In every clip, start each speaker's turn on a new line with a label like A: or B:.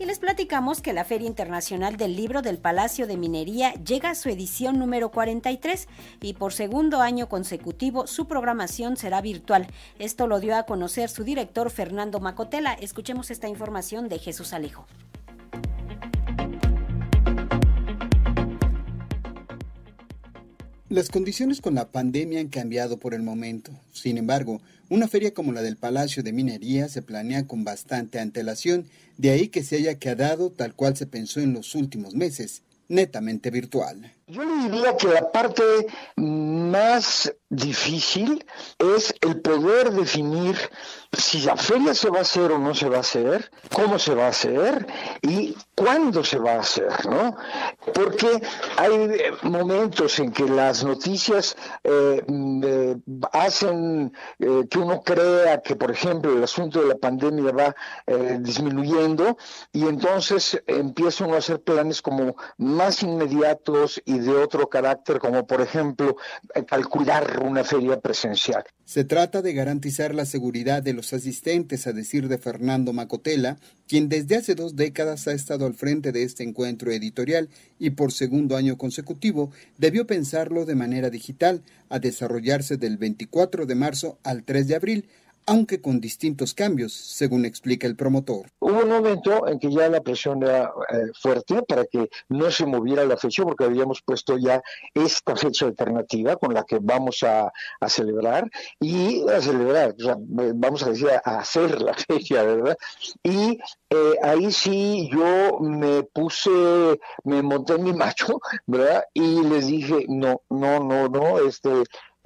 A: Y les platicamos que la Feria Internacional del Libro del Palacio de Minería llega a su edición número 43 y por segundo año consecutivo su programación será virtual. Esto lo dio a conocer su director Fernando Macotela. Escuchemos esta información de Jesús Alejo.
B: Las condiciones con la pandemia han cambiado por el momento. Sin embargo, una feria como la del Palacio de Minería se planea con bastante antelación, de ahí que se haya quedado tal cual se pensó en los últimos meses, netamente virtual.
C: Yo le diría que la parte más difícil es el poder definir si la feria se va a hacer o no se va a hacer, cómo se va a hacer y cuándo se va a hacer, ¿no? Porque hay momentos en que las noticias eh, mm, hacen eh, que uno crea que, por ejemplo, el asunto de la pandemia va eh, disminuyendo y entonces empieza uno a hacer planes como más inmediatos y de otro carácter, como por ejemplo calcular una feria presencial.
B: Se trata de garantizar la seguridad de los asistentes, a decir de Fernando Macotela, quien desde hace dos décadas ha estado al frente de este encuentro editorial y por segundo año consecutivo debió pensarlo de manera digital, a desarrollarse del 24 de marzo al 3 de abril, aunque con distintos cambios, según explica el promotor.
C: Hubo un momento en que ya la presión era eh, fuerte para que no se moviera la fecha, porque habíamos puesto ya esta fecha alternativa con la que vamos a, celebrar y a celebrar, vamos a decir, a hacer la fecha, ¿verdad? Y eh, ahí sí yo me puse, me monté en mi macho, ¿verdad? Y les dije, no, no, no, no, este,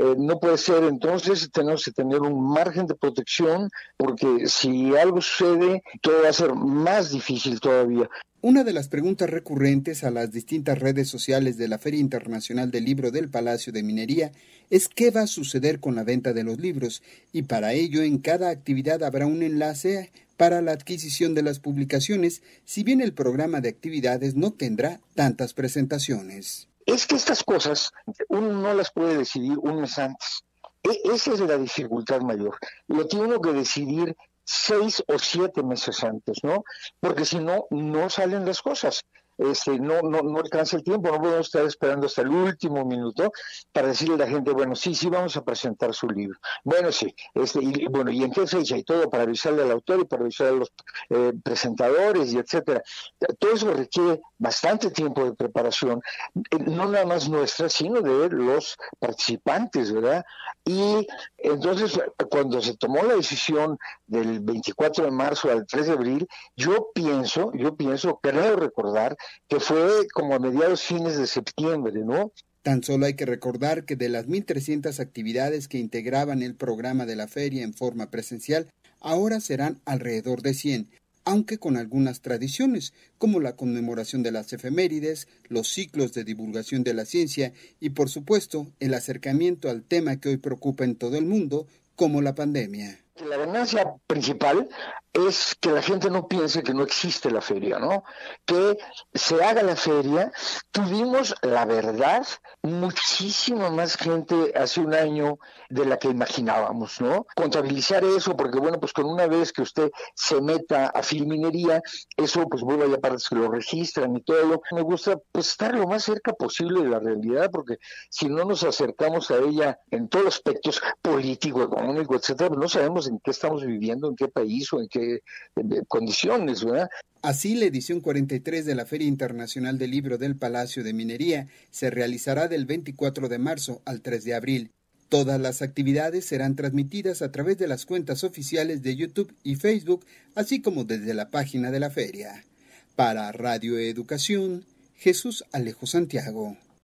C: eh, no puede ser, entonces tenemos que tener un margen de protección porque si algo sucede, todo va a ser más difícil todavía.
B: Una de las preguntas recurrentes a las distintas redes sociales de la Feria Internacional del Libro del Palacio de Minería es qué va a suceder con la venta de los libros y para ello en cada actividad habrá un enlace para la adquisición de las publicaciones, si bien el programa de actividades no tendrá tantas presentaciones.
C: Es que estas cosas uno no las puede decidir un mes antes. E, esa es la dificultad mayor. Lo tiene uno que decidir seis o siete meses antes, ¿no? Porque si no, no salen las cosas este, no, no, no alcanza el tiempo, no podemos estar esperando hasta el último minuto para decirle a la gente, bueno, sí, sí, vamos a presentar su libro. Bueno, sí, este, y, bueno, ¿y en qué fecha? Y todo para avisarle al autor y para avisarle a los eh, presentadores y etcétera. Todo eso requiere bastante tiempo de preparación, eh, no nada más nuestra, sino de los participantes, ¿verdad? Y entonces, cuando se tomó la decisión del 24 de marzo al 3 de abril, yo pienso, yo pienso, creo recordar que fue como a mediados fines de septiembre, ¿no?
B: Tan solo hay que recordar que de las 1.300 actividades que integraban el programa de la feria en forma presencial, ahora serán alrededor de 100, aunque con algunas tradiciones, como la conmemoración de las efemérides, los ciclos de divulgación de la ciencia y, por supuesto, el acercamiento al tema que hoy preocupa en todo el mundo, como la pandemia.
C: La ganancia principal es que la gente no piense que no existe la feria, ¿no? Que se haga la feria. Tuvimos, la verdad, muchísima más gente hace un año de la que imaginábamos, ¿no? Contabilizar eso, porque bueno, pues con una vez que usted se meta a filminería, eso pues bueno, hay partes que lo registran y todo. Me gusta pues estar lo más cerca posible de la realidad, porque si no nos acercamos a ella en todos los aspectos político, económico, etcétera, pues no sabemos en qué estamos viviendo, en qué país o en qué condiciones, ¿verdad?
B: Así, la edición 43 de la Feria Internacional del Libro del Palacio de Minería se realizará del 24 de marzo al 3 de abril. Todas las actividades serán transmitidas a través de las cuentas oficiales de YouTube y Facebook, así como desde la página de la feria. Para Radio Educación, Jesús Alejo Santiago.